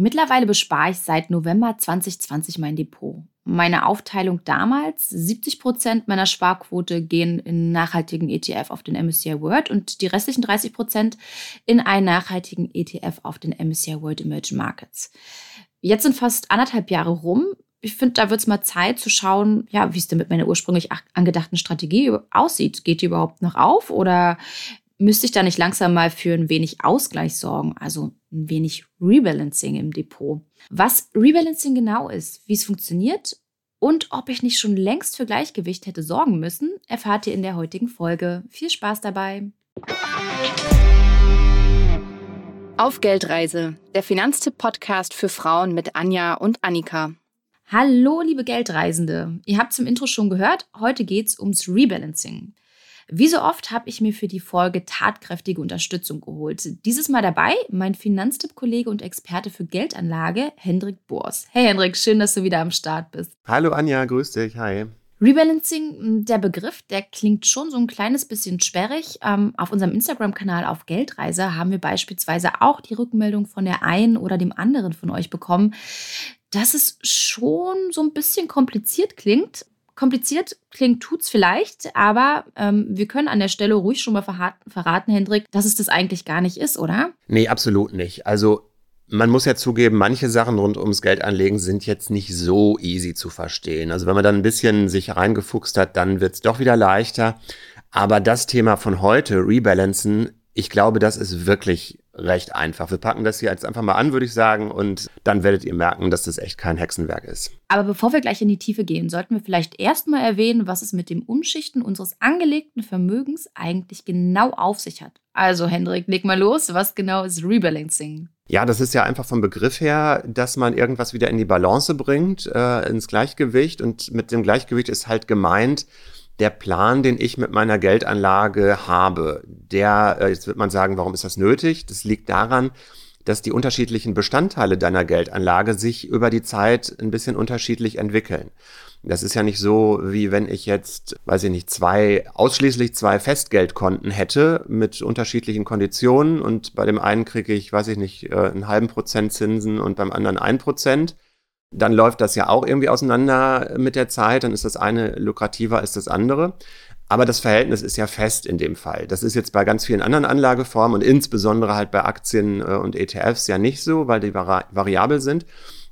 Mittlerweile bespare ich seit November 2020 mein Depot. Meine Aufteilung damals, 70 Prozent meiner Sparquote gehen in nachhaltigen ETF auf den MSCI World und die restlichen 30 Prozent in einen nachhaltigen ETF auf den MSCI World Emerging Markets. Jetzt sind fast anderthalb Jahre rum. Ich finde, da wird es mal Zeit zu schauen, ja, wie es denn mit meiner ursprünglich angedachten Strategie aussieht. Geht die überhaupt noch auf oder müsste ich da nicht langsam mal für ein wenig Ausgleich sorgen, also ein wenig Rebalancing im Depot. Was Rebalancing genau ist, wie es funktioniert und ob ich nicht schon längst für Gleichgewicht hätte sorgen müssen, erfahrt ihr in der heutigen Folge. Viel Spaß dabei! Auf Geldreise, der Finanztipp-Podcast für Frauen mit Anja und Annika. Hallo, liebe Geldreisende. Ihr habt zum Intro schon gehört, heute geht es ums Rebalancing. Wie so oft habe ich mir für die Folge tatkräftige Unterstützung geholt. Dieses Mal dabei mein Finanztipp-Kollege und Experte für Geldanlage, Hendrik Bors. Hey Hendrik, schön, dass du wieder am Start bist. Hallo Anja, grüß dich, hi. Rebalancing, der Begriff, der klingt schon so ein kleines bisschen sperrig. Ähm, auf unserem Instagram-Kanal auf Geldreise haben wir beispielsweise auch die Rückmeldung von der einen oder dem anderen von euch bekommen, dass es schon so ein bisschen kompliziert klingt. Kompliziert klingt tut's vielleicht, aber ähm, wir können an der Stelle ruhig schon mal verraten, Hendrik, dass es das eigentlich gar nicht ist, oder? Nee, absolut nicht. Also man muss ja zugeben, manche Sachen rund ums Geldanlegen sind jetzt nicht so easy zu verstehen. Also wenn man dann ein bisschen sich reingefuchst hat, dann wird's doch wieder leichter. Aber das Thema von heute, Rebalancen, ich glaube, das ist wirklich recht einfach. Wir packen das hier jetzt einfach mal an, würde ich sagen, und dann werdet ihr merken, dass das echt kein Hexenwerk ist. Aber bevor wir gleich in die Tiefe gehen, sollten wir vielleicht erstmal erwähnen, was es mit dem Umschichten unseres angelegten Vermögens eigentlich genau auf sich hat. Also, Hendrik, leg mal los. Was genau ist Rebalancing? Ja, das ist ja einfach vom Begriff her, dass man irgendwas wieder in die Balance bringt, äh, ins Gleichgewicht. Und mit dem Gleichgewicht ist halt gemeint, der Plan, den ich mit meiner Geldanlage habe, der, äh, jetzt wird man sagen, warum ist das nötig? Das liegt daran, dass die unterschiedlichen Bestandteile deiner Geldanlage sich über die Zeit ein bisschen unterschiedlich entwickeln. Das ist ja nicht so, wie wenn ich jetzt, weiß ich nicht, zwei, ausschließlich zwei Festgeldkonten hätte mit unterschiedlichen Konditionen und bei dem einen kriege ich, weiß ich nicht, äh, einen halben Prozent Zinsen und beim anderen ein Prozent dann läuft das ja auch irgendwie auseinander mit der Zeit, dann ist das eine lukrativer als das andere. Aber das Verhältnis ist ja fest in dem Fall. Das ist jetzt bei ganz vielen anderen Anlageformen und insbesondere halt bei Aktien äh, und ETFs ja nicht so, weil die vari variabel sind.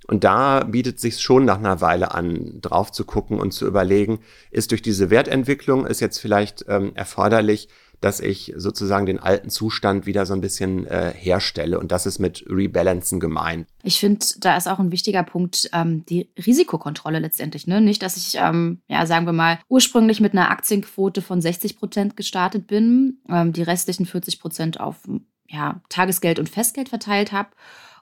Und da bietet sich schon nach einer Weile an, drauf zu gucken und zu überlegen, ist durch diese Wertentwicklung, ist jetzt vielleicht ähm, erforderlich, dass ich sozusagen den alten Zustand wieder so ein bisschen äh, herstelle. Und das ist mit Rebalancen gemeint. Ich finde, da ist auch ein wichtiger Punkt ähm, die Risikokontrolle letztendlich. Ne? Nicht, dass ich, ähm, ja, sagen wir mal, ursprünglich mit einer Aktienquote von 60 Prozent gestartet bin, ähm, die restlichen 40 Prozent auf ja, Tagesgeld und Festgeld verteilt habe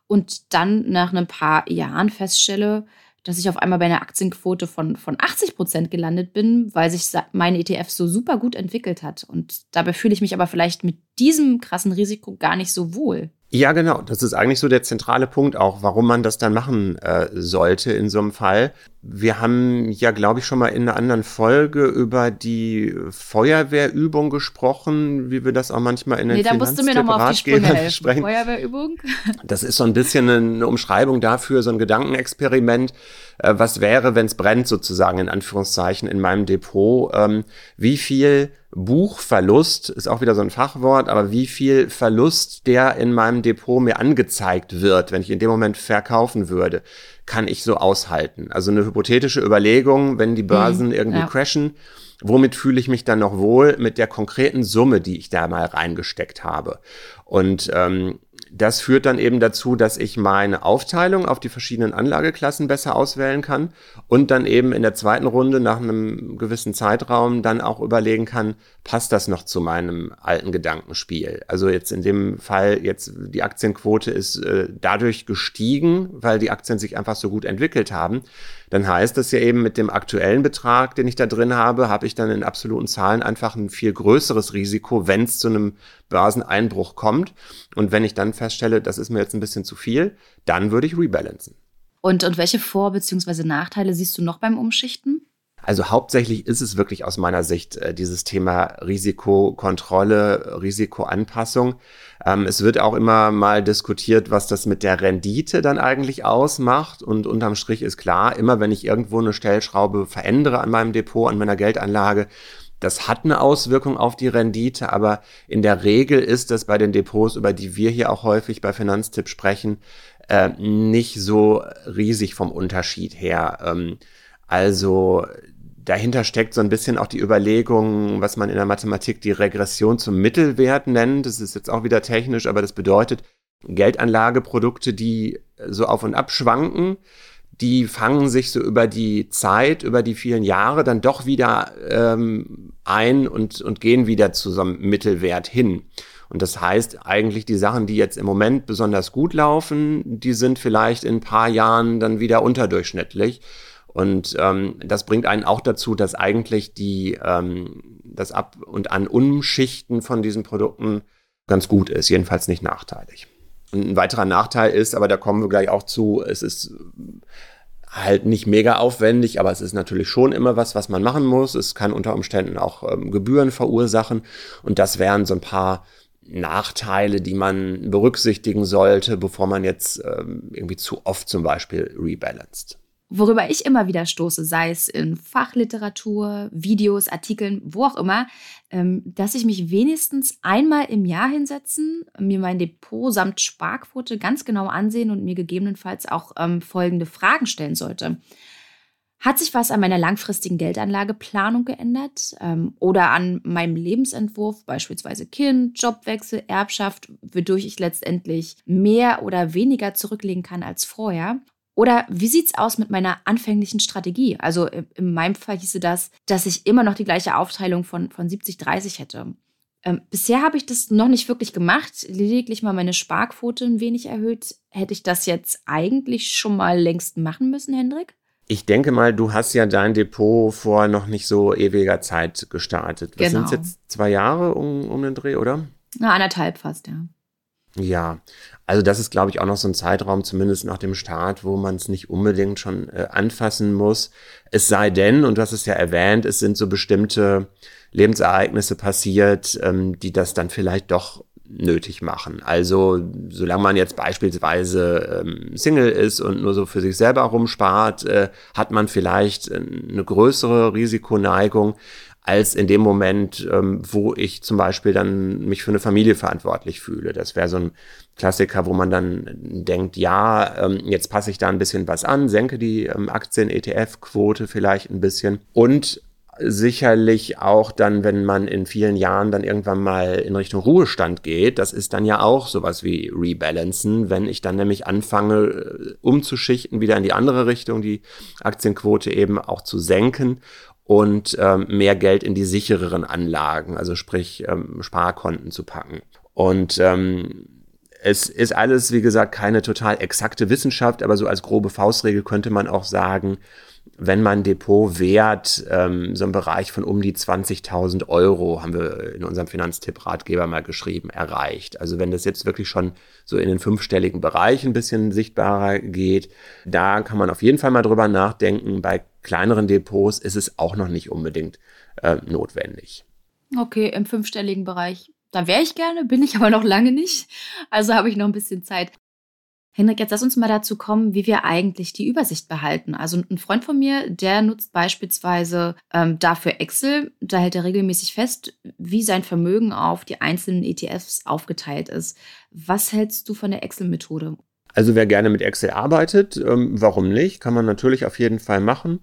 und dann nach ein paar Jahren feststelle, dass ich auf einmal bei einer Aktienquote von, von 80 Prozent gelandet bin, weil sich mein ETF so super gut entwickelt hat. Und dabei fühle ich mich aber vielleicht mit diesem krassen Risiko gar nicht so wohl. Ja, genau. Das ist eigentlich so der zentrale Punkt auch, warum man das dann machen äh, sollte in so einem Fall. Wir haben ja, glaube ich, schon mal in einer anderen Folge über die Feuerwehrübung gesprochen, wie wir das auch manchmal in den Nee, da musst du mir nochmal auf die Sprünge helfen. Feuerwehrübung? Das ist so ein bisschen eine Umschreibung dafür, so ein Gedankenexperiment. Äh, was wäre, wenn es brennt, sozusagen, in Anführungszeichen, in meinem Depot? Ähm, wie viel Buchverlust ist auch wieder so ein Fachwort, aber wie viel Verlust der in meinem Depot mir angezeigt wird, wenn ich in dem Moment verkaufen würde, kann ich so aushalten. Also eine hypothetische Überlegung, wenn die Börsen mhm, irgendwie ja. crashen, womit fühle ich mich dann noch wohl mit der konkreten Summe, die ich da mal reingesteckt habe. Und ähm, das führt dann eben dazu, dass ich meine Aufteilung auf die verschiedenen Anlageklassen besser auswählen kann und dann eben in der zweiten Runde nach einem gewissen Zeitraum dann auch überlegen kann, passt das noch zu meinem alten Gedankenspiel? Also jetzt in dem Fall jetzt die Aktienquote ist äh, dadurch gestiegen, weil die Aktien sich einfach so gut entwickelt haben. Dann heißt das ja eben mit dem aktuellen Betrag, den ich da drin habe, habe ich dann in absoluten Zahlen einfach ein viel größeres Risiko, wenn es zu einem Börseneinbruch kommt. Und wenn ich dann feststelle, das ist mir jetzt ein bisschen zu viel, dann würde ich rebalancen. Und, und welche Vor- bzw. Nachteile siehst du noch beim Umschichten? Also hauptsächlich ist es wirklich aus meiner Sicht äh, dieses Thema Risikokontrolle, Risikoanpassung. Ähm, es wird auch immer mal diskutiert, was das mit der Rendite dann eigentlich ausmacht. Und unterm Strich ist klar, immer wenn ich irgendwo eine Stellschraube verändere an meinem Depot, an meiner Geldanlage, das hat eine Auswirkung auf die Rendite, aber in der Regel ist das bei den Depots, über die wir hier auch häufig bei Finanztipp sprechen, äh, nicht so riesig vom Unterschied her. Ähm, also dahinter steckt so ein bisschen auch die Überlegung, was man in der Mathematik die Regression zum Mittelwert nennt. Das ist jetzt auch wieder technisch, aber das bedeutet, Geldanlageprodukte, die so auf und ab schwanken, die fangen sich so über die Zeit, über die vielen Jahre dann doch wieder ähm, ein und, und gehen wieder zu so einem Mittelwert hin. Und das heißt eigentlich, die Sachen, die jetzt im Moment besonders gut laufen, die sind vielleicht in ein paar Jahren dann wieder unterdurchschnittlich. Und ähm, das bringt einen auch dazu, dass eigentlich die, ähm, das Ab- und An-Umschichten von diesen Produkten ganz gut ist, jedenfalls nicht nachteilig. Und ein weiterer Nachteil ist, aber da kommen wir gleich auch zu, es ist halt nicht mega aufwendig, aber es ist natürlich schon immer was, was man machen muss. Es kann unter Umständen auch ähm, Gebühren verursachen und das wären so ein paar Nachteile, die man berücksichtigen sollte, bevor man jetzt ähm, irgendwie zu oft zum Beispiel rebalanced. Worüber ich immer wieder stoße, sei es in Fachliteratur, Videos, Artikeln, wo auch immer, ähm, dass ich mich wenigstens einmal im Jahr hinsetzen, mir mein Depot samt Sparquote ganz genau ansehen und mir gegebenenfalls auch ähm, folgende Fragen stellen sollte. Hat sich was an meiner langfristigen Geldanlageplanung geändert ähm, oder an meinem Lebensentwurf, beispielsweise Kind, Jobwechsel, Erbschaft, wodurch ich letztendlich mehr oder weniger zurücklegen kann als vorher? Oder wie sieht's aus mit meiner anfänglichen Strategie? Also in meinem Fall hieße das, dass ich immer noch die gleiche Aufteilung von, von 70-30 hätte. Ähm, bisher habe ich das noch nicht wirklich gemacht, lediglich mal meine Sparquote ein wenig erhöht. Hätte ich das jetzt eigentlich schon mal längst machen müssen, Hendrik? Ich denke mal, du hast ja dein Depot vor noch nicht so ewiger Zeit gestartet. Was genau. sind jetzt zwei Jahre um, um den Dreh, oder? Na, anderthalb fast, ja. Ja, also das ist, glaube ich, auch noch so ein Zeitraum, zumindest nach dem Start, wo man es nicht unbedingt schon äh, anfassen muss. Es sei denn, und du hast es ja erwähnt, es sind so bestimmte Lebensereignisse passiert, ähm, die das dann vielleicht doch nötig machen. Also solange man jetzt beispielsweise ähm, Single ist und nur so für sich selber rumspart, äh, hat man vielleicht äh, eine größere Risikoneigung als in dem Moment, ähm, wo ich zum Beispiel dann mich für eine Familie verantwortlich fühle. Das wäre so ein Klassiker, wo man dann denkt, ja, ähm, jetzt passe ich da ein bisschen was an, senke die ähm, Aktien-ETF-Quote vielleicht ein bisschen und sicherlich auch dann, wenn man in vielen Jahren dann irgendwann mal in Richtung Ruhestand geht, das ist dann ja auch sowas wie Rebalancen, wenn ich dann nämlich anfange äh, umzuschichten, wieder in die andere Richtung, die Aktienquote eben auch zu senken und ähm, mehr Geld in die sichereren Anlagen, also sprich ähm, Sparkonten zu packen. Und ähm, es ist alles, wie gesagt, keine total exakte Wissenschaft, aber so als grobe Faustregel könnte man auch sagen, wenn mein Depotwert ähm, so im Bereich von um die 20.000 Euro, haben wir in unserem Finanztipp-Ratgeber mal geschrieben, erreicht. Also wenn das jetzt wirklich schon so in den fünfstelligen Bereich ein bisschen sichtbarer geht, da kann man auf jeden Fall mal drüber nachdenken. Bei kleineren Depots ist es auch noch nicht unbedingt äh, notwendig. Okay, im fünfstelligen Bereich. Da wäre ich gerne, bin ich aber noch lange nicht. Also habe ich noch ein bisschen Zeit. Henrik, jetzt lass uns mal dazu kommen, wie wir eigentlich die Übersicht behalten. Also ein Freund von mir, der nutzt beispielsweise ähm, dafür Excel. Da hält er regelmäßig fest, wie sein Vermögen auf die einzelnen ETFs aufgeteilt ist. Was hältst du von der Excel-Methode? Also wer gerne mit Excel arbeitet, ähm, warum nicht? Kann man natürlich auf jeden Fall machen.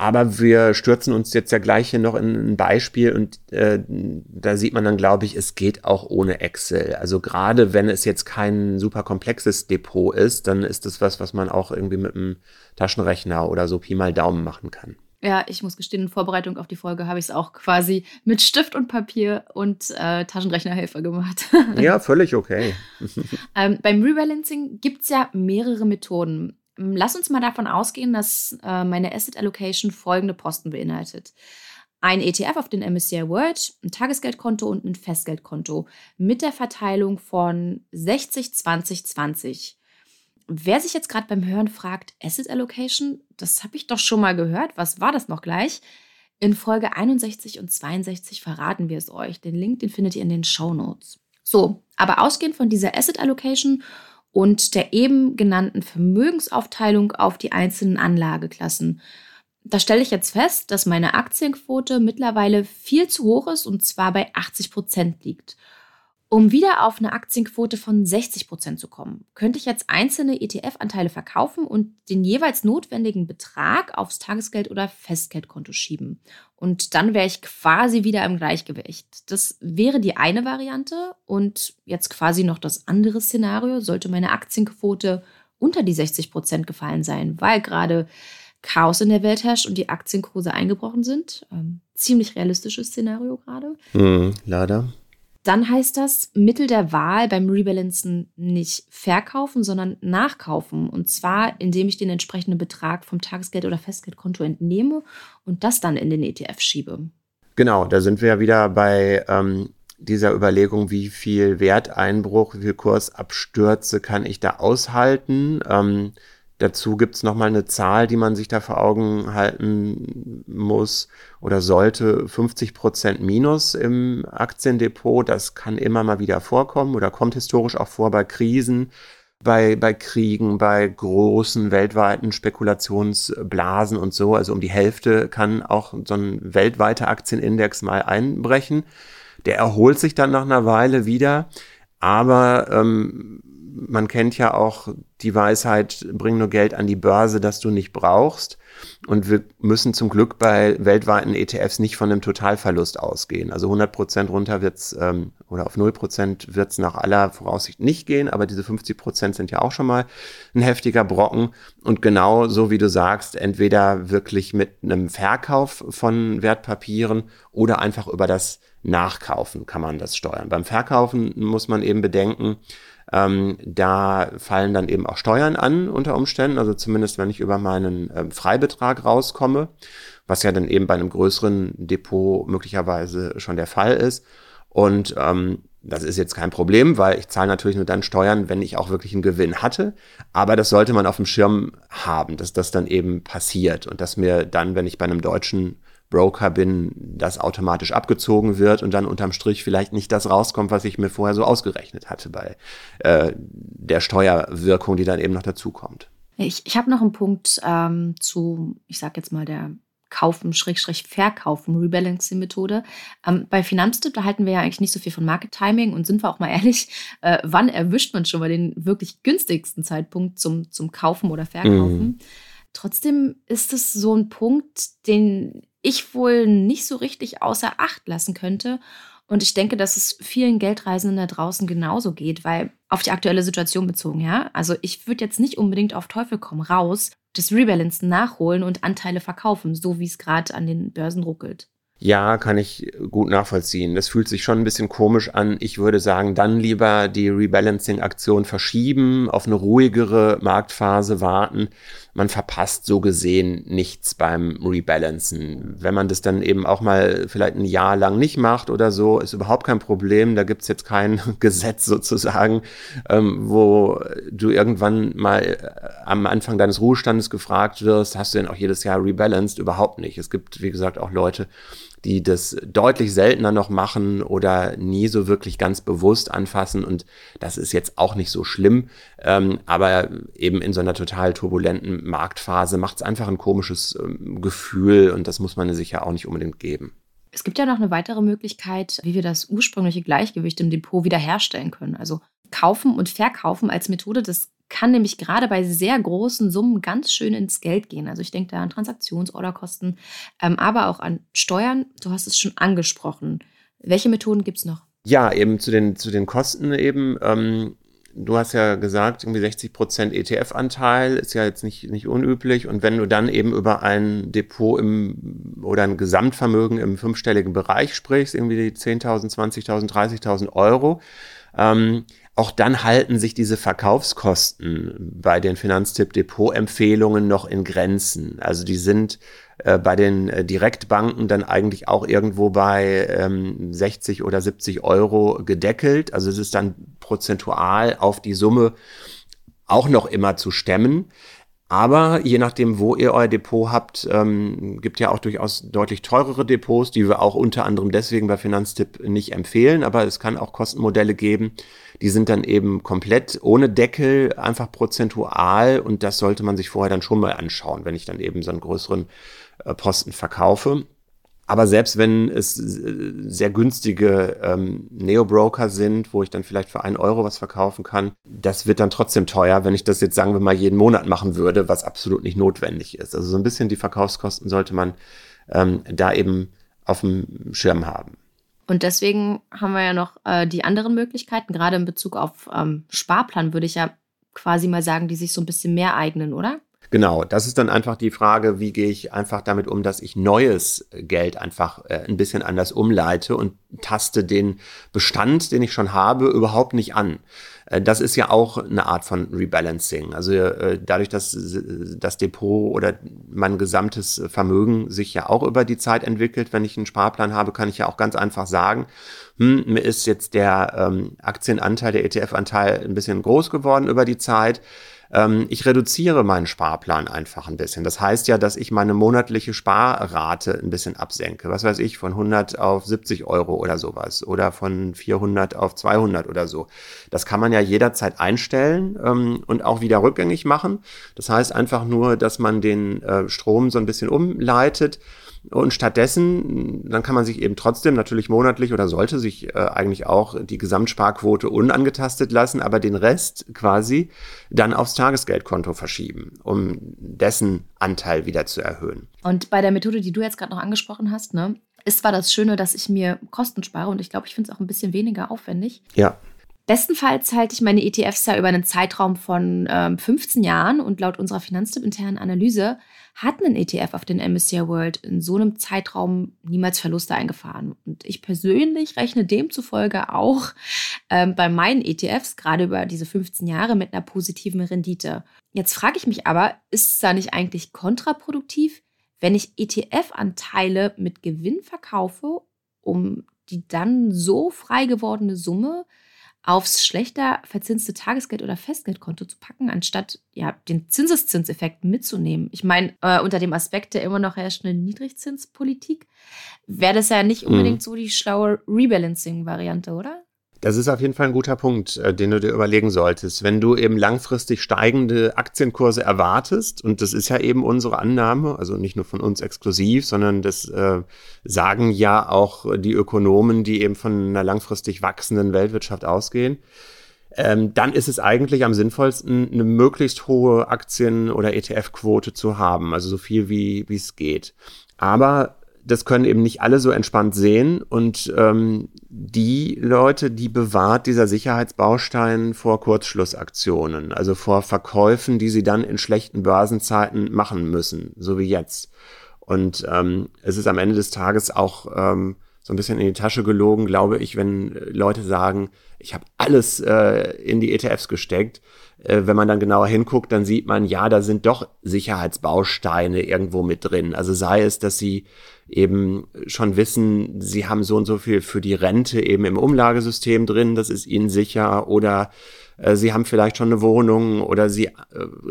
Aber wir stürzen uns jetzt ja gleich hier noch in ein Beispiel und äh, da sieht man dann, glaube ich, es geht auch ohne Excel. Also gerade wenn es jetzt kein super komplexes Depot ist, dann ist das was, was man auch irgendwie mit einem Taschenrechner oder so Pi mal Daumen machen kann. Ja, ich muss gestehen, in Vorbereitung auf die Folge habe ich es auch quasi mit Stift und Papier und äh, Taschenrechnerhelfer gemacht. ja, völlig okay. ähm, beim Rebalancing gibt es ja mehrere Methoden. Lass uns mal davon ausgehen, dass äh, meine Asset Allocation folgende Posten beinhaltet. Ein ETF auf den MSCI World, ein Tagesgeldkonto und ein Festgeldkonto mit der Verteilung von 60, 20, 20. wer sich jetzt gerade beim Hören fragt, Asset Allocation, das habe ich doch schon mal gehört. Was war das noch gleich? In Folge 61 und 62 verraten wir es euch. Den Link, den findet ihr in den Show Notes. So, aber ausgehend von dieser Asset Allocation und der eben genannten Vermögensaufteilung auf die einzelnen Anlageklassen, da stelle ich jetzt fest, dass meine Aktienquote mittlerweile viel zu hoch ist und zwar bei 80 Prozent liegt. Um wieder auf eine Aktienquote von 60 Prozent zu kommen, könnte ich jetzt einzelne ETF-Anteile verkaufen und den jeweils notwendigen Betrag aufs Tagesgeld- oder Festgeldkonto schieben. Und dann wäre ich quasi wieder im Gleichgewicht. Das wäre die eine Variante. Und jetzt quasi noch das andere Szenario, sollte meine Aktienquote unter die 60 Prozent gefallen sein, weil gerade Chaos in der Welt herrscht und die Aktienkurse eingebrochen sind. Ähm, ziemlich realistisches Szenario gerade. Mm, leider dann heißt das Mittel der Wahl beim Rebalancen nicht verkaufen, sondern nachkaufen. Und zwar, indem ich den entsprechenden Betrag vom Tagesgeld- oder Festgeldkonto entnehme und das dann in den ETF schiebe. Genau, da sind wir ja wieder bei ähm, dieser Überlegung, wie viel Werteinbruch, wie viel Kursabstürze kann ich da aushalten. Ähm, Dazu gibt es nochmal eine Zahl, die man sich da vor Augen halten muss oder sollte. 50 Prozent Minus im Aktiendepot, das kann immer mal wieder vorkommen oder kommt historisch auch vor bei Krisen, bei, bei Kriegen, bei großen weltweiten Spekulationsblasen und so. Also um die Hälfte kann auch so ein weltweiter Aktienindex mal einbrechen. Der erholt sich dann nach einer Weile wieder. Aber ähm, man kennt ja auch die Weisheit, bring nur Geld an die Börse, das du nicht brauchst. Und wir müssen zum Glück bei weltweiten ETFs nicht von einem Totalverlust ausgehen. Also 100 Prozent runter wird's ähm, oder auf 0 Prozent wird's nach aller Voraussicht nicht gehen. Aber diese 50 Prozent sind ja auch schon mal ein heftiger Brocken. Und genau so wie du sagst, entweder wirklich mit einem Verkauf von Wertpapieren oder einfach über das Nachkaufen kann man das steuern. Beim Verkaufen muss man eben bedenken, ähm, da fallen dann eben auch Steuern an unter Umständen, also zumindest wenn ich über meinen ähm, Freibetrag rauskomme, was ja dann eben bei einem größeren Depot möglicherweise schon der Fall ist. Und ähm, das ist jetzt kein Problem, weil ich zahle natürlich nur dann Steuern, wenn ich auch wirklich einen Gewinn hatte. Aber das sollte man auf dem Schirm haben, dass das dann eben passiert und dass mir dann, wenn ich bei einem deutschen Broker bin, das automatisch abgezogen wird und dann unterm Strich vielleicht nicht das rauskommt, was ich mir vorher so ausgerechnet hatte bei äh, der Steuerwirkung, die dann eben noch dazukommt. Ich, ich habe noch einen Punkt ähm, zu, ich sage jetzt mal, der Kaufen, Schrägstrich Verkaufen, Rebalancing-Methode. Ähm, bei Finanztipp, da halten wir ja eigentlich nicht so viel von Market Timing und sind wir auch mal ehrlich, äh, wann erwischt man schon mal den wirklich günstigsten Zeitpunkt zum, zum Kaufen oder Verkaufen? Mhm. Trotzdem ist es so ein Punkt, den ich wohl nicht so richtig außer Acht lassen könnte. Und ich denke, dass es vielen Geldreisenden da draußen genauso geht, weil auf die aktuelle Situation bezogen, ja. Also ich würde jetzt nicht unbedingt auf Teufel komm raus das Rebalancen nachholen und Anteile verkaufen, so wie es gerade an den Börsen ruckelt. Ja, kann ich gut nachvollziehen. Das fühlt sich schon ein bisschen komisch an. Ich würde sagen, dann lieber die Rebalancing-Aktion verschieben, auf eine ruhigere Marktphase warten. Man verpasst so gesehen nichts beim Rebalancen. Wenn man das dann eben auch mal vielleicht ein Jahr lang nicht macht oder so, ist überhaupt kein Problem. Da gibt's jetzt kein Gesetz sozusagen, ähm, wo du irgendwann mal äh, am Anfang deines Ruhestandes gefragt wirst, hast du denn auch jedes Jahr rebalanced? Überhaupt nicht. Es gibt, wie gesagt, auch Leute, die das deutlich seltener noch machen oder nie so wirklich ganz bewusst anfassen. Und das ist jetzt auch nicht so schlimm. Ähm, aber eben in so einer total turbulenten Marktphase macht es einfach ein komisches ähm, Gefühl und das muss man sich ja auch nicht unbedingt geben. Es gibt ja noch eine weitere Möglichkeit, wie wir das ursprüngliche Gleichgewicht im Depot wiederherstellen können. Also kaufen und verkaufen als Methode, das kann nämlich gerade bei sehr großen Summen ganz schön ins Geld gehen. Also ich denke da an Transaktionsorderkosten, ähm, aber auch an Steuern. Du hast es schon angesprochen. Welche Methoden gibt es noch? Ja, eben zu den, zu den Kosten eben. Ähm, du hast ja gesagt, irgendwie 60 Prozent ETF-Anteil ist ja jetzt nicht, nicht unüblich. Und wenn du dann eben über ein Depot im oder ein Gesamtvermögen im fünfstelligen Bereich sprichst, irgendwie 10.000, 20.000, 30.000 Euro, ähm, auch dann halten sich diese Verkaufskosten bei den Finanztipp-Depot-Empfehlungen noch in Grenzen. Also die sind äh, bei den äh, Direktbanken dann eigentlich auch irgendwo bei ähm, 60 oder 70 Euro gedeckelt. Also es ist dann prozentual auf die Summe auch noch immer zu stemmen. Aber je nachdem, wo ihr euer Depot habt, ähm, gibt ja auch durchaus deutlich teurere Depots, die wir auch unter anderem deswegen bei Finanztipp nicht empfehlen. Aber es kann auch Kostenmodelle geben, die sind dann eben komplett ohne Deckel, einfach prozentual. Und das sollte man sich vorher dann schon mal anschauen, wenn ich dann eben so einen größeren äh, Posten verkaufe. Aber selbst wenn es äh, sehr günstige ähm, Neo-Broker sind, wo ich dann vielleicht für einen Euro was verkaufen kann, das wird dann trotzdem teuer, wenn ich das jetzt, sagen wir mal, jeden Monat machen würde, was absolut nicht notwendig ist. Also so ein bisschen die Verkaufskosten sollte man ähm, da eben auf dem Schirm haben. Und deswegen haben wir ja noch äh, die anderen Möglichkeiten, gerade in Bezug auf ähm, Sparplan würde ich ja quasi mal sagen, die sich so ein bisschen mehr eignen, oder? Genau, das ist dann einfach die Frage, wie gehe ich einfach damit um, dass ich neues Geld einfach äh, ein bisschen anders umleite und taste den Bestand, den ich schon habe, überhaupt nicht an. Äh, das ist ja auch eine Art von Rebalancing. Also äh, dadurch, dass das Depot oder mein gesamtes Vermögen sich ja auch über die Zeit entwickelt, wenn ich einen Sparplan habe, kann ich ja auch ganz einfach sagen, hm, mir ist jetzt der ähm, Aktienanteil, der ETF-Anteil ein bisschen groß geworden über die Zeit ähm, ich reduziere meinen Sparplan einfach ein bisschen. Das heißt ja, dass ich meine monatliche Sparrate ein bisschen absenke. Was weiß ich, von 100 auf 70 Euro oder sowas oder von 400 auf 200 oder so. Das kann man ja jederzeit einstellen ähm, und auch wieder rückgängig machen. Das heißt einfach nur, dass man den äh, Strom so ein bisschen umleitet und stattdessen, dann kann man sich eben trotzdem natürlich monatlich oder sollte sich äh, eigentlich auch die Gesamtsparquote unangetastet lassen, aber den Rest quasi dann aufs Tagesgeldkonto verschieben, um dessen Anteil wieder zu erhöhen. Und bei der Methode, die du jetzt gerade noch angesprochen hast, ne, ist zwar das Schöne, dass ich mir Kosten spare und ich glaube, ich finde es auch ein bisschen weniger aufwendig. Ja. Bestenfalls halte ich meine ETFs ja über einen Zeitraum von ähm, 15 Jahren und laut unserer Finanztipp-internen Analyse hat ein ETF auf den MSCI World in so einem Zeitraum niemals Verluste eingefahren. Und ich persönlich rechne demzufolge auch ähm, bei meinen ETFs gerade über diese 15 Jahre mit einer positiven Rendite. Jetzt frage ich mich aber, ist es da nicht eigentlich kontraproduktiv, wenn ich ETF-Anteile mit Gewinn verkaufe, um die dann so frei gewordene Summe aufs schlechter verzinste Tagesgeld- oder Festgeldkonto zu packen, anstatt ja, den Zinseszinseffekt mitzunehmen. Ich meine, äh, unter dem Aspekt der immer noch herrschenden Niedrigzinspolitik wäre das ja nicht mhm. unbedingt mhm. so die schlaue Rebalancing-Variante, oder? Das ist auf jeden Fall ein guter Punkt, äh, den du dir überlegen solltest. Wenn du eben langfristig steigende Aktienkurse erwartest, und das ist ja eben unsere Annahme, also nicht nur von uns exklusiv, sondern das äh, sagen ja auch die Ökonomen, die eben von einer langfristig wachsenden Weltwirtschaft ausgehen, ähm, dann ist es eigentlich am sinnvollsten, eine möglichst hohe Aktien- oder ETF-Quote zu haben, also so viel wie es geht. Aber das können eben nicht alle so entspannt sehen. Und ähm, die Leute, die bewahrt dieser Sicherheitsbaustein vor Kurzschlussaktionen, also vor Verkäufen, die sie dann in schlechten Börsenzeiten machen müssen, so wie jetzt. Und ähm, es ist am Ende des Tages auch ähm, so ein bisschen in die Tasche gelogen, glaube ich, wenn Leute sagen, ich habe alles äh, in die ETFs gesteckt. Äh, wenn man dann genauer hinguckt, dann sieht man, ja, da sind doch Sicherheitsbausteine irgendwo mit drin. Also sei es, dass sie eben schon wissen, sie haben so und so viel für die Rente eben im Umlagesystem drin, das ist ihnen sicher, oder sie haben vielleicht schon eine Wohnung oder sie äh,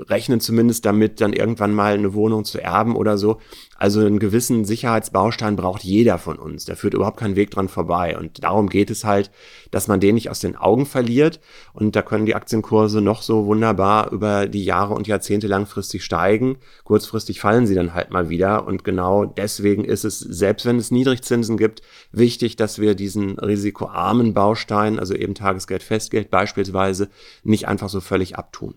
rechnen zumindest damit, dann irgendwann mal eine Wohnung zu erben oder so. Also einen gewissen Sicherheitsbaustein braucht jeder von uns. Da führt überhaupt kein Weg dran vorbei. Und darum geht es halt, dass man den nicht aus den Augen verliert. Und da können die Aktienkurse noch so wunderbar über die Jahre und Jahrzehnte langfristig steigen. Kurzfristig fallen sie dann halt mal wieder. Und genau deswegen ist es, selbst wenn es Niedrigzinsen gibt, wichtig, dass wir diesen risikoarmen Baustein, also eben Tagesgeld, Festgeld beispielsweise, nicht einfach so völlig abtun.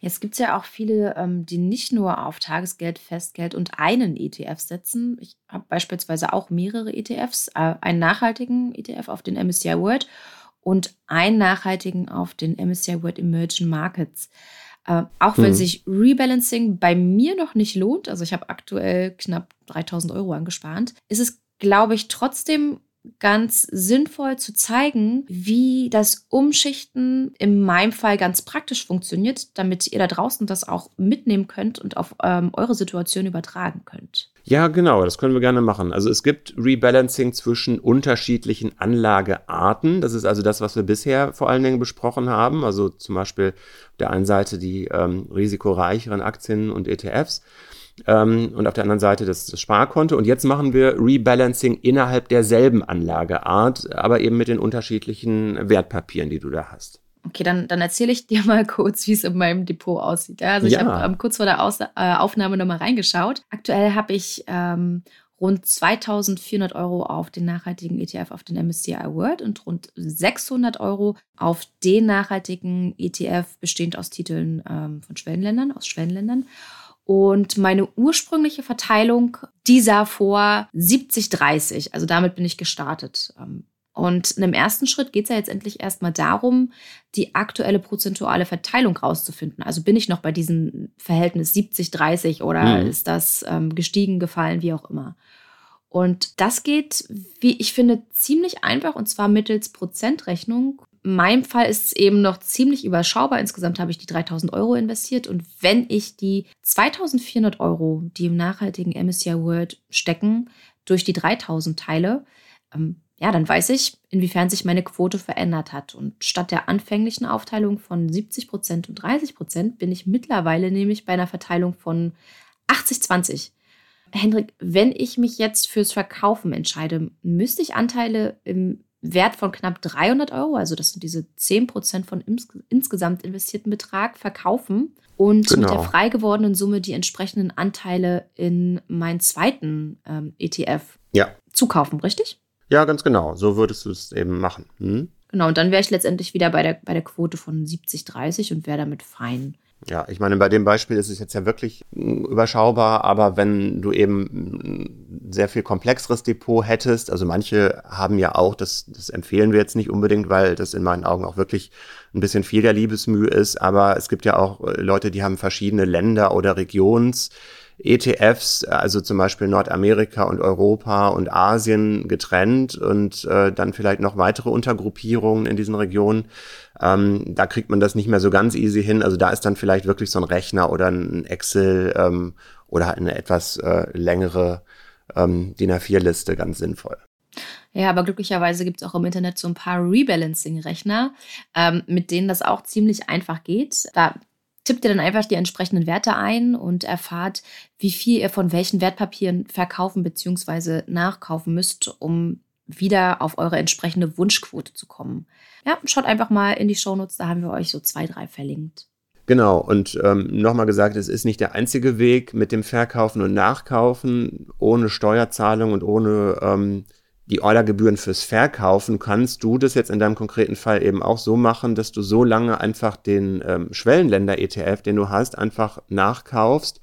Jetzt gibt es ja auch viele, ähm, die nicht nur auf Tagesgeld, Festgeld und einen ETF setzen. Ich habe beispielsweise auch mehrere ETFs, äh, einen nachhaltigen ETF auf den MSCI World und einen nachhaltigen auf den MSCI World Emerging Markets. Äh, auch wenn mhm. sich Rebalancing bei mir noch nicht lohnt, also ich habe aktuell knapp 3000 Euro angespart, ist es, glaube ich, trotzdem ganz sinnvoll zu zeigen, wie das Umschichten in meinem Fall ganz praktisch funktioniert, damit ihr da draußen das auch mitnehmen könnt und auf ähm, eure Situation übertragen könnt. Ja, genau, das können wir gerne machen. Also es gibt Rebalancing zwischen unterschiedlichen Anlagearten. Das ist also das, was wir bisher vor allen Dingen besprochen haben. Also zum Beispiel auf der einen Seite die ähm, risikoreicheren Aktien und ETFs ähm, und auf der anderen Seite das, das, Sparkonto. Und jetzt machen wir Rebalancing innerhalb derselben Anlageart, aber eben mit den unterschiedlichen Wertpapieren, die du da hast. Okay, dann, dann erzähle ich dir mal kurz, wie es in meinem Depot aussieht. Also ich ja. habe ähm, kurz vor der Aus äh, Aufnahme nochmal reingeschaut. Aktuell habe ich ähm, rund 2400 Euro auf den nachhaltigen ETF auf den MSCI World und rund 600 Euro auf den nachhaltigen ETF bestehend aus Titeln ähm, von Schwellenländern, aus Schwellenländern. Und meine ursprüngliche Verteilung, die sah vor 70-30. Also damit bin ich gestartet. Ähm, und in dem ersten Schritt geht es ja jetzt endlich erstmal darum, die aktuelle prozentuale Verteilung rauszufinden. Also bin ich noch bei diesem Verhältnis 70-30 oder mhm. ist das ähm, gestiegen, gefallen, wie auch immer. Und das geht, wie ich finde, ziemlich einfach und zwar mittels Prozentrechnung meinem Fall ist es eben noch ziemlich überschaubar. Insgesamt habe ich die 3000 Euro investiert. Und wenn ich die 2400 Euro, die im nachhaltigen MSCI World stecken, durch die 3000 teile, ähm, ja, dann weiß ich, inwiefern sich meine Quote verändert hat. Und statt der anfänglichen Aufteilung von 70 Prozent und 30 Prozent bin ich mittlerweile nämlich bei einer Verteilung von 80-20. Hendrik, wenn ich mich jetzt fürs Verkaufen entscheide, müsste ich Anteile im Wert von knapp 300 Euro, also das sind diese 10 Prozent von ins insgesamt investierten Betrag, verkaufen und genau. mit der frei gewordenen Summe die entsprechenden Anteile in meinen zweiten ähm, ETF ja. zukaufen, richtig? Ja, ganz genau. So würdest du es eben machen. Hm? Genau, und dann wäre ich letztendlich wieder bei der, bei der Quote von 70, 30 und wäre damit fein. Ja, ich meine, bei dem Beispiel ist es jetzt ja wirklich überschaubar, aber wenn du eben ein sehr viel komplexeres Depot hättest, also manche haben ja auch, das, das empfehlen wir jetzt nicht unbedingt, weil das in meinen Augen auch wirklich ein bisschen viel der Liebesmühe ist, aber es gibt ja auch äh, Leute, die haben verschiedene Länder oder Regions. ETFs, also zum Beispiel Nordamerika und Europa und Asien getrennt und äh, dann vielleicht noch weitere Untergruppierungen in diesen Regionen. Ähm, da kriegt man das nicht mehr so ganz easy hin. Also da ist dann vielleicht wirklich so ein Rechner oder ein Excel ähm, oder halt eine etwas äh, längere ähm, DIN A4-Liste ganz sinnvoll. Ja, aber glücklicherweise gibt es auch im Internet so ein paar Rebalancing-Rechner, ähm, mit denen das auch ziemlich einfach geht. Da tippt ihr dann einfach die entsprechenden Werte ein und erfahrt, wie viel ihr von welchen Wertpapieren verkaufen bzw. nachkaufen müsst, um wieder auf eure entsprechende Wunschquote zu kommen. Ja, schaut einfach mal in die Shownotes, da haben wir euch so zwei, drei verlinkt. Genau, und ähm, nochmal gesagt, es ist nicht der einzige Weg mit dem Verkaufen und Nachkaufen ohne Steuerzahlung und ohne ähm, die Ordergebühren fürs Verkaufen, kannst du das jetzt in deinem konkreten Fall eben auch so machen, dass du so lange einfach den ähm, Schwellenländer-ETF, den du hast, einfach nachkaufst,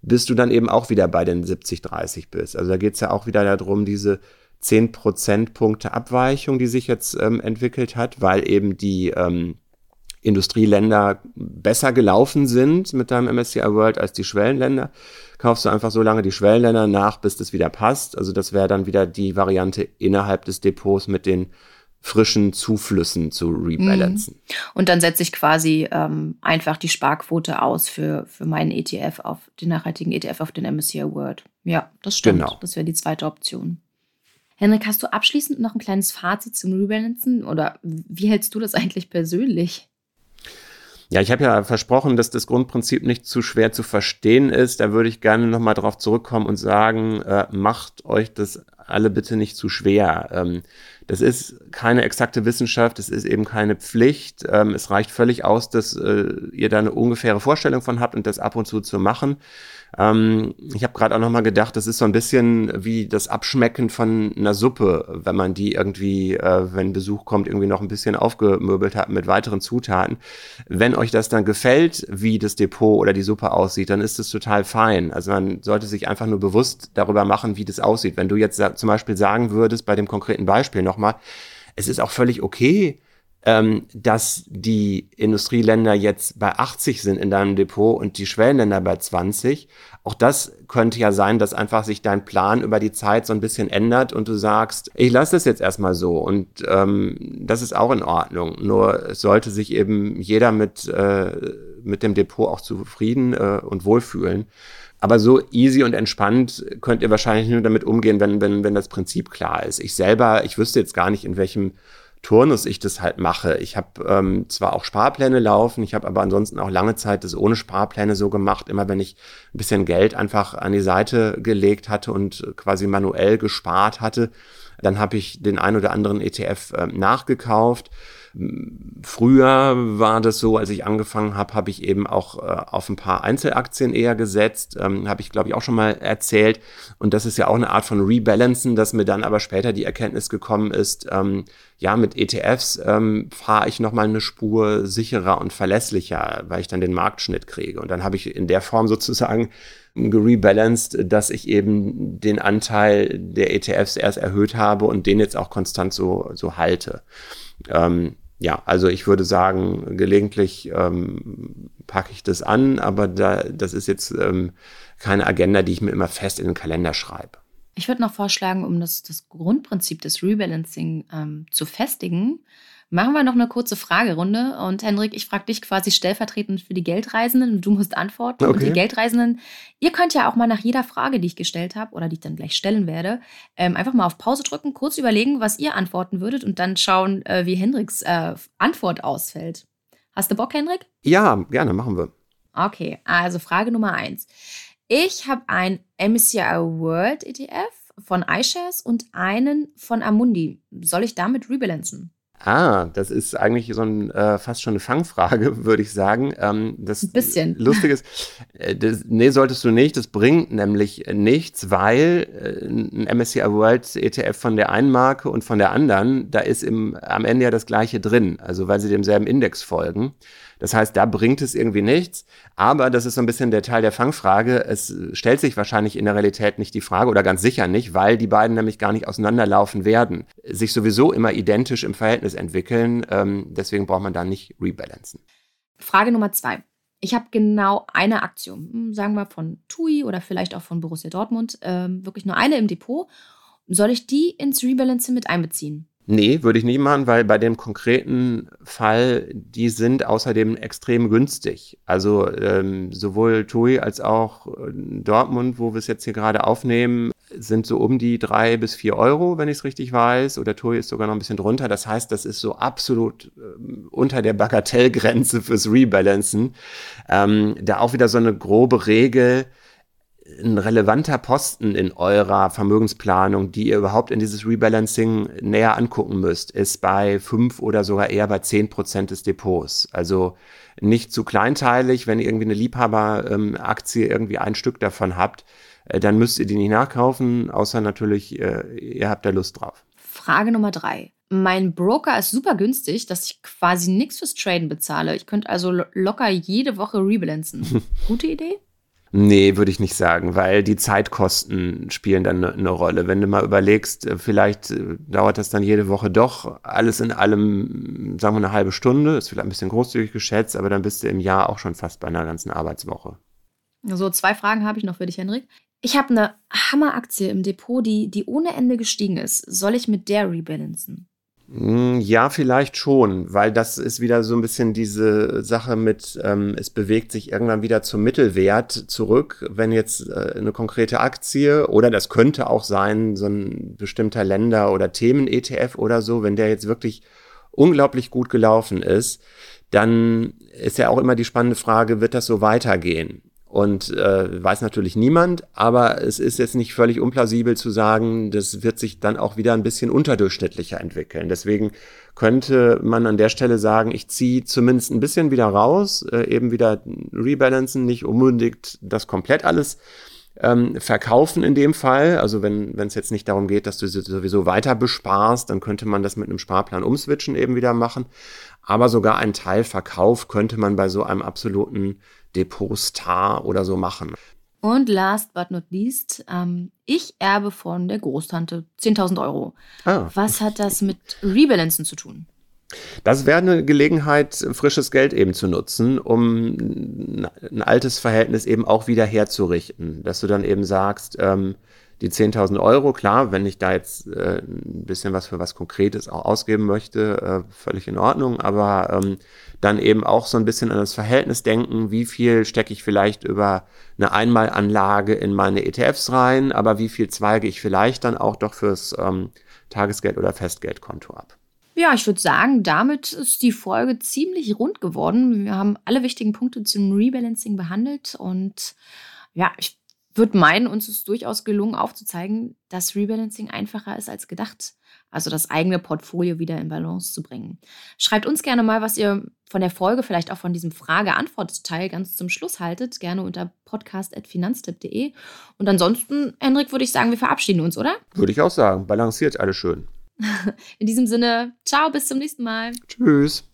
bis du dann eben auch wieder bei den 70-30 bist. Also da geht es ja auch wieder darum, diese 10 Prozentpunkte Abweichung, die sich jetzt ähm, entwickelt hat, weil eben die ähm, Industrieländer besser gelaufen sind mit deinem MSCI World als die Schwellenländer, kaufst du einfach so lange die Schwellenländer nach, bis das wieder passt. Also das wäre dann wieder die Variante innerhalb des Depots mit den frischen Zuflüssen zu rebalancen. Mhm. Und dann setze ich quasi ähm, einfach die Sparquote aus für, für meinen ETF auf den nachhaltigen ETF auf den MSCI World. Ja, das stimmt. Genau. Das wäre die zweite Option. Henrik, hast du abschließend noch ein kleines Fazit zum Rebalancen oder wie hältst du das eigentlich persönlich? Ja, ich habe ja versprochen, dass das Grundprinzip nicht zu schwer zu verstehen ist. Da würde ich gerne nochmal drauf zurückkommen und sagen, äh, macht euch das alle bitte nicht zu schwer. Ähm, das ist keine exakte Wissenschaft, es ist eben keine Pflicht. Ähm, es reicht völlig aus, dass äh, ihr da eine ungefähre Vorstellung von habt und das ab und zu zu machen. Ähm, ich habe gerade auch noch mal gedacht, das ist so ein bisschen wie das Abschmecken von einer Suppe, wenn man die irgendwie, äh, wenn Besuch kommt, irgendwie noch ein bisschen aufgemöbelt hat mit weiteren Zutaten. Wenn euch das dann gefällt, wie das Depot oder die Suppe aussieht, dann ist das total fein. Also man sollte sich einfach nur bewusst darüber machen, wie das aussieht. Wenn du jetzt zum Beispiel sagen würdest, bei dem konkreten Beispiel nochmal, es ist auch völlig okay, ähm, dass die Industrieländer jetzt bei 80 sind in deinem Depot und die Schwellenländer bei 20. Auch das könnte ja sein, dass einfach sich dein Plan über die Zeit so ein bisschen ändert und du sagst, ich lasse das jetzt erstmal so und ähm, das ist auch in Ordnung. Nur sollte sich eben jeder mit, äh, mit dem Depot auch zufrieden äh, und wohlfühlen. Aber so easy und entspannt könnt ihr wahrscheinlich nur damit umgehen, wenn, wenn, wenn das Prinzip klar ist. Ich selber, ich wüsste jetzt gar nicht, in welchem Turnus ich das halt mache. Ich habe ähm, zwar auch Sparpläne laufen, ich habe aber ansonsten auch lange Zeit das ohne Sparpläne so gemacht. Immer wenn ich ein bisschen Geld einfach an die Seite gelegt hatte und quasi manuell gespart hatte, dann habe ich den ein oder anderen ETF äh, nachgekauft. Früher war das so, als ich angefangen habe, habe ich eben auch äh, auf ein paar Einzelaktien eher gesetzt. Ähm, habe ich, glaube ich, auch schon mal erzählt. Und das ist ja auch eine Art von Rebalancen, dass mir dann aber später die Erkenntnis gekommen ist, ähm, ja, mit ETFs ähm, fahre ich nochmal eine Spur sicherer und verlässlicher, weil ich dann den Marktschnitt kriege. Und dann habe ich in der Form sozusagen gerebalanced, dass ich eben den Anteil der ETFs erst erhöht habe und den jetzt auch konstant so, so halte. Ähm, ja, also ich würde sagen, gelegentlich ähm, packe ich das an, aber da, das ist jetzt ähm, keine Agenda, die ich mir immer fest in den Kalender schreibe. Ich würde noch vorschlagen, um das, das Grundprinzip des Rebalancing ähm, zu festigen, Machen wir noch eine kurze Fragerunde. Und Hendrik, ich frage dich quasi stellvertretend für die Geldreisenden und du musst antworten. Okay. Und die Geldreisenden, ihr könnt ja auch mal nach jeder Frage, die ich gestellt habe oder die ich dann gleich stellen werde, ähm, einfach mal auf Pause drücken, kurz überlegen, was ihr antworten würdet und dann schauen, äh, wie Hendriks äh, Antwort ausfällt. Hast du Bock, Hendrik? Ja, gerne, machen wir. Okay, also Frage Nummer eins. Ich habe ein MSCI World ETF von iShares und einen von Amundi. Soll ich damit rebalancen? Ah, das ist eigentlich so ein, äh, fast schon eine Fangfrage, würde ich sagen. Ähm, das ein bisschen. Lustig ist, äh, das, nee, solltest du nicht. Das bringt nämlich nichts, weil äh, ein MSCI World ETF von der einen Marke und von der anderen, da ist im, am Ende ja das gleiche drin, also weil sie demselben Index folgen. Das heißt, da bringt es irgendwie nichts. Aber das ist so ein bisschen der Teil der Fangfrage. Es stellt sich wahrscheinlich in der Realität nicht die Frage oder ganz sicher nicht, weil die beiden nämlich gar nicht auseinanderlaufen werden, sich sowieso immer identisch im Verhältnis entwickeln. Ähm, deswegen braucht man da nicht rebalancen. Frage Nummer zwei. Ich habe genau eine Aktion, hm, sagen wir von TUI oder vielleicht auch von Borussia Dortmund, ähm, wirklich nur eine im Depot. Soll ich die ins Rebalancen mit einbeziehen? Nee, würde ich nicht machen, weil bei dem konkreten Fall, die sind außerdem extrem günstig. Also ähm, sowohl TUI als auch äh, Dortmund, wo wir es jetzt hier gerade aufnehmen, sind so um die drei bis vier Euro, wenn ich es richtig weiß. Oder TUI ist sogar noch ein bisschen drunter. Das heißt, das ist so absolut äh, unter der Bagatellgrenze fürs Rebalancen. Ähm, da auch wieder so eine grobe Regel ein relevanter Posten in eurer Vermögensplanung, die ihr überhaupt in dieses Rebalancing näher angucken müsst, ist bei fünf oder sogar eher bei zehn Prozent des Depots. Also nicht zu kleinteilig, wenn ihr irgendwie eine Liebhaberaktie irgendwie ein Stück davon habt, äh, dann müsst ihr die nicht nachkaufen, außer natürlich, äh, ihr habt da Lust drauf. Frage Nummer drei. Mein Broker ist super günstig, dass ich quasi nichts fürs Traden bezahle. Ich könnte also locker jede Woche rebalancen. Gute Idee? Nee, würde ich nicht sagen, weil die Zeitkosten spielen dann eine ne Rolle. Wenn du mal überlegst, äh, vielleicht äh, dauert das dann jede Woche doch alles in allem, sagen wir eine halbe Stunde, ist vielleicht ein bisschen großzügig geschätzt, aber dann bist du im Jahr auch schon fast bei einer ganzen Arbeitswoche. So, zwei Fragen habe ich noch für dich, Henrik. Ich habe eine Hammeraktie im Depot, die, die ohne Ende gestiegen ist. Soll ich mit der rebalancen? Hm, ja, vielleicht schon, weil das ist wieder so ein bisschen diese Sache mit, ähm, es bewegt sich irgendwann wieder zum Mittelwert zurück, wenn jetzt äh, eine konkrete Aktie oder das könnte auch sein, so ein bestimmter Länder- oder Themen-ETF oder so, wenn der jetzt wirklich unglaublich gut gelaufen ist, dann ist ja auch immer die spannende Frage, wird das so weitergehen? Und äh, weiß natürlich niemand, aber es ist jetzt nicht völlig unplausibel zu sagen, das wird sich dann auch wieder ein bisschen unterdurchschnittlicher entwickeln. Deswegen könnte man an der Stelle sagen, ich ziehe zumindest ein bisschen wieder raus, äh, eben wieder rebalancen, nicht unbedingt das komplett alles ähm, verkaufen in dem Fall. Also wenn es jetzt nicht darum geht, dass du sowieso weiter besparst, dann könnte man das mit einem Sparplan umswitchen eben wieder machen. Aber sogar einen Teilverkauf könnte man bei so einem absoluten Depot-Star oder so machen. Und last but not least, ähm, ich erbe von der Großtante 10.000 Euro. Ah. Was hat das mit Rebalancen zu tun? Das wäre eine Gelegenheit, frisches Geld eben zu nutzen, um ein altes Verhältnis eben auch wieder herzurichten. Dass du dann eben sagst, ähm, die 10.000 Euro, klar, wenn ich da jetzt äh, ein bisschen was für was Konkretes auch ausgeben möchte, äh, völlig in Ordnung, aber ähm, dann eben auch so ein bisschen an das Verhältnis denken, wie viel stecke ich vielleicht über eine Einmalanlage in meine ETFs rein, aber wie viel zweige ich vielleicht dann auch doch fürs ähm, Tagesgeld- oder Festgeldkonto ab. Ja, ich würde sagen, damit ist die Folge ziemlich rund geworden. Wir haben alle wichtigen Punkte zum Rebalancing behandelt und ja, ich würde meinen, uns ist durchaus gelungen aufzuzeigen, dass Rebalancing einfacher ist als gedacht. Also das eigene Portfolio wieder in Balance zu bringen. Schreibt uns gerne mal, was ihr von der Folge, vielleicht auch von diesem Frage-Antwort-Teil ganz zum Schluss haltet. Gerne unter podcast.finanztipp.de. Und ansonsten, Hendrik, würde ich sagen, wir verabschieden uns, oder? Würde ich auch sagen. Balanciert alles schön. In diesem Sinne, ciao, bis zum nächsten Mal. Tschüss.